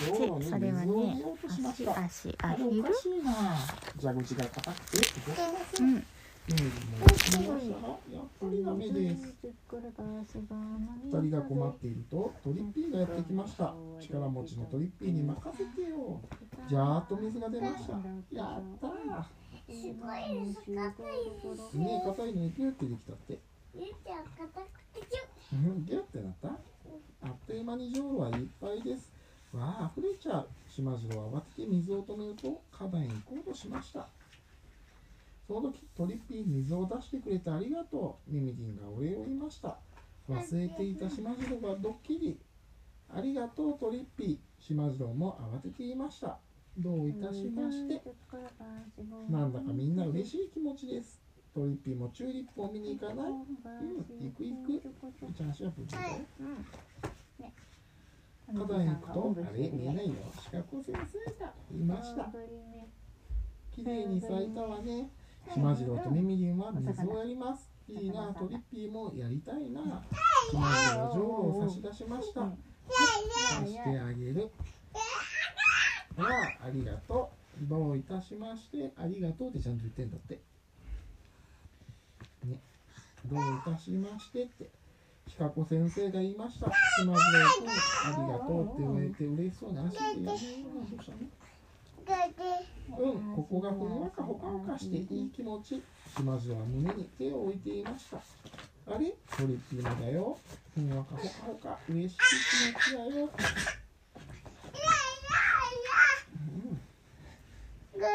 ちそれはね足足アヒルおかしいな蛇口が硬くてうん。うん、やっぱりダメです二人が困っているとトリッピーがやってきました力持ちのトリッピーに任せてよじゃーっと水が出ましたやったーすごいです硬いねえ硬いのにピュってできたってゆうちゃん。硬くてキュうん。ギュッてなったあっという間にジョウロはいっぱいですわあ溢れちゃう島次郎は。慌てて水を止めると花壇へ行こうとしました。その時トリッピー水を出してくれてありがとう。ミミディンがお礼を言いました。忘れていた島次郎がドッキリ。ありがとうトリッピー。島次郎も慌てて言いました。どういたしまして。なんだかみんな嬉しい気持ちです。トリッピーもチューリップを見に行かない。うん行く行く。みーちゃん足はぶつけて。花壇へ行くとあれ見えないよ。シカゴ先生がいました。綺麗に咲いたわね。島次郎とミミリンは水をやります。いいなトリッピーもやりたいな。島次郎はジョウロを差し出しました。貸してあげる。あらありがとう。どういたしましてありがとうってちゃんと言ってんだって。ね。どういたしましてってひかこ先生が言いました。島次郎くんありがとうって言われて嬉しそうに足でやるどうしたのうん、ここがふんわか。ほかほかしていい気持ち。島次は胸に手を置いていました。あれ？トリッピーもだよ。ふんわかほかほか、嬉しい気持ちだよ。うん、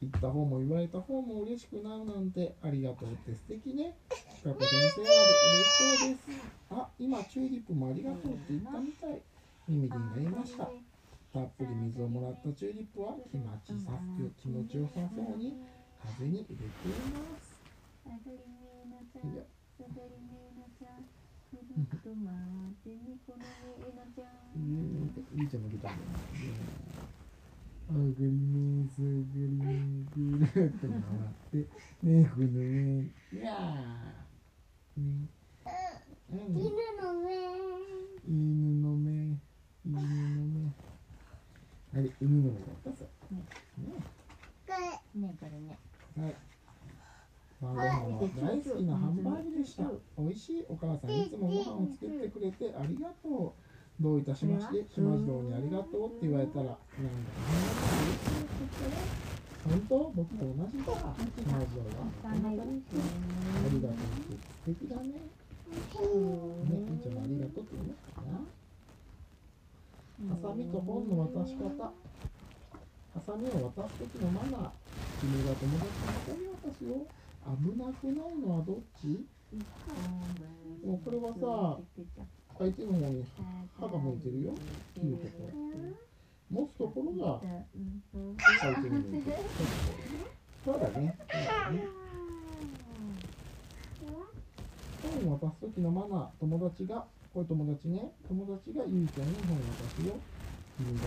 言った方も言われた方も嬉しくなるなんてありがとうって素敵ね。ひかこ先生まで嬉しそうです。あ、今チューリップもありがとうって言ったみたい。ミミディンが言いました。たっぷり水をもらったチューリップは気持ちさく気持ちよさそうに風に入れています。い。い。ようんい。い。ちゃん。あがります、あがります、ぐるっと回って、ね。ふの上、い。やー。ね。うん犬の目犬の目、犬の目。あれ、犬の目だったさ。ね。これね。これね。はい。晩ご飯は大好きなハンバーグでした。美味しいお母さんいつもご飯を作ってくれてありがとう。どういたしまして、島次郎にありがとうって言われたら、なんだろうね。本当僕も同じだ。島次郎は。ありがとうって素敵だ。ね。ね、みーちゃんもありがとうって言いますか。ハサミと本の渡し方。ハサミを渡す時のマナー。君が友達の人に渡すよ。危なくないのはどっちもうこれはさ、相手の方に歯が向いてるよ。切るころ。持つところが相手に向いてる。そうだね。そうだね。本を渡す時のマナー。友達が、これ友達ね。友達がゆいちゃんに本を渡すよ。君が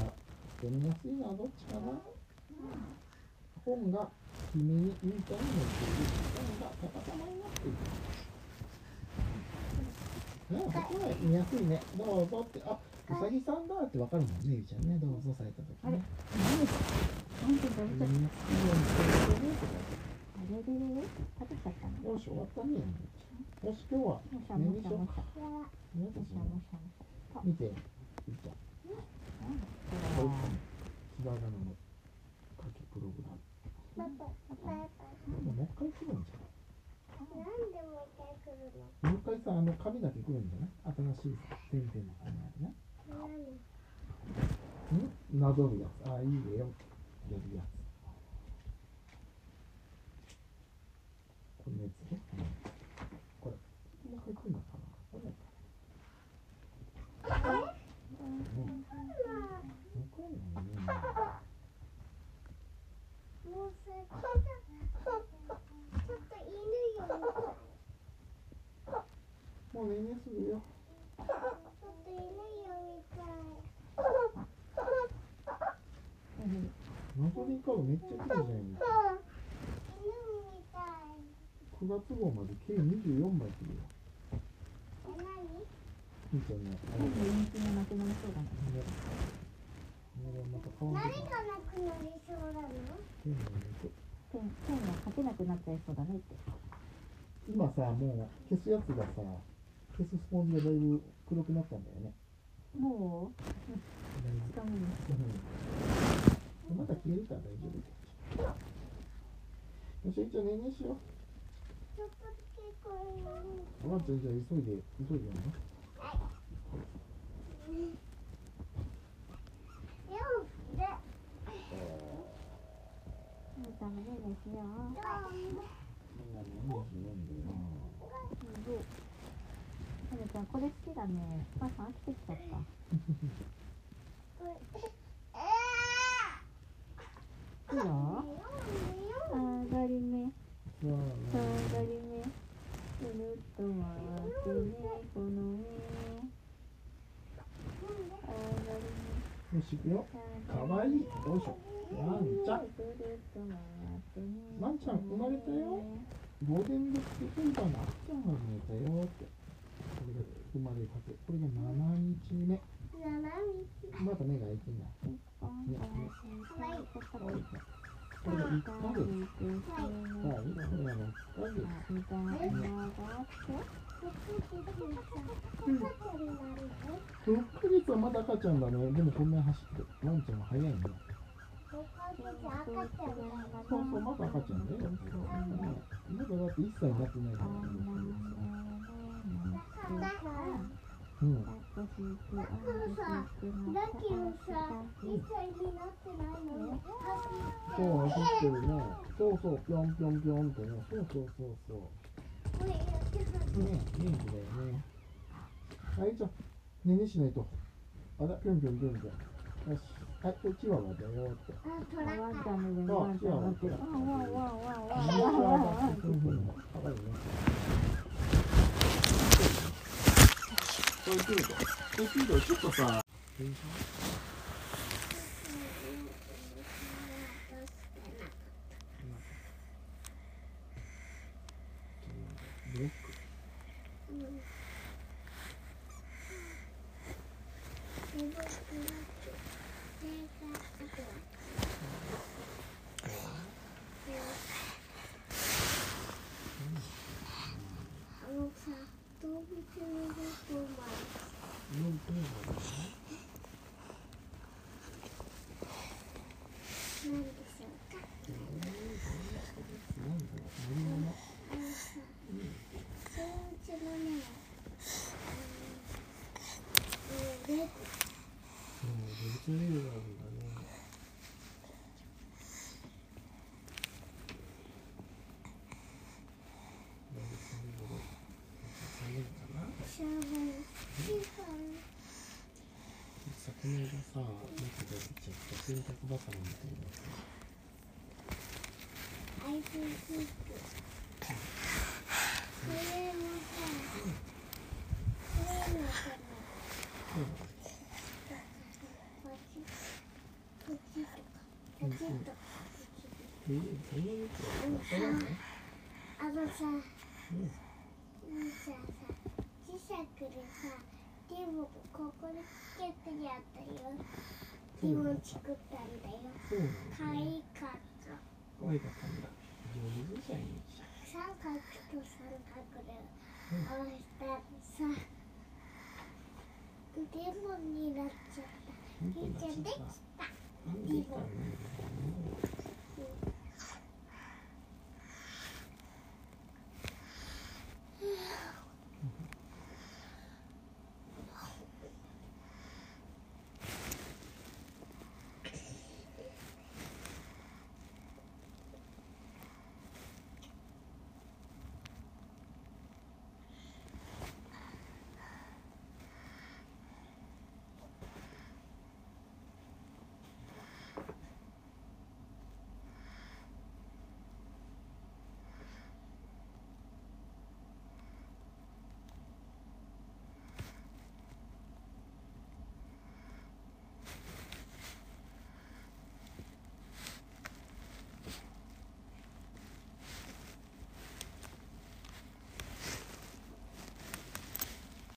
読みやすいのはどっちかな本が君にゆいちゃんに持っている。本が逆さまになっている。ね、ここは見やすいね。どうぞって、あ、うさぎさんだってわかるもんね、ゆいちゃんね。どうぞされた時ね。あれ？れれれ食べちゃったのよし、終わったね。よし、今日はもしゃも寝にしようか？しゃもしゃねもしゃもしゃもしゃ見て、ゆいちゃん。これ、ひらがなの書きプログラム。ももう一回来るんじゃなんでもう一回来るのないもう一回さ、あの紙だけ来るんじゃない新しいさ、点々の紙あるね。ん？なぞるやつ。あ、いいね。よ。やるやつ。このやつね。これ。もう一回来るのかなこれ。うん。向こうのね。もうさちょっと犬よもう寝ねすぐよ。ちょっと犬よみたいなぞりカードめっちゃ来るじゃん。犬みたい9月号まで計24枚来るよ。え何みーちゃん。ね、あれ人気のなくなりそうだねね顔何がなくなりそうなのペンを入れてペンペンが書けなくなっちゃいそうだねって今さもう消すやつがさ消すスポンジがだいぶ黒くなったん。だよねもうだいぶつかみにうんまだ消えるから大丈夫。よし一応ねねしよちょっとだけこれやるうワンちゃんじゃあ急いで急いで。やるのよで。もうダメですよ。みんなね24んでよではるちゃんこれ好きだね。お母さん飽きてきちゃった いいよ上がり目さ上あがり目くるっと回ってねこの上上がりよし行くよかわいいよいしょワンちゃんくるっと回ってねワンちゃん生まれたよゴールデンドッグフィーバーの赤ちゃんが生まれたよってこれが生まれたてこれが7日目7日まだ目が開いてないこれが1ヶ月はいこれが6ヶ月6ヶ月はまだ赤ちゃん。だねでもこん。なに走ってワンちゃん。は早いねそうそうまだ赤ちゃん。だよ、まだだって1歳になってないからうん。だけどさ、一歳になってないのに、そう走ってるね。そうそうぴょんぴょんぴょんってね。そうそうそうそう。ね元気だよね。はいじゃあねねしないと。あらぴょんぴょんぴょんぴょんよしはいこれチワワだよって。あ、トラッカー。ワンちゃんの上にワンちゃん乗ってる。ワンワンワンワンワンワンワンチワワンワだそうそうかわいいねこれ来るとこれ来るとちょっとさ。ブロックあのさ、動物のごっこもあるブロックだねなんでしょうかなんだろう乗り物あのさ、そううちのね、あの、うん、レゴうんベルトレールがあるんだねベルトレール3年かなシャーベル、シーファーさこの間さ中で出ちゃった洗濯バサミみたいなさアイススープ。これもさ、これもさ、うん、あのさ、うんさ、磁石でさ、やったよ。リボン作ったんだよ。可愛かった。可愛かったんだ上手じゃん三角と三角で合わせたらさ、レモンになっちゃった。いいじゃんできた。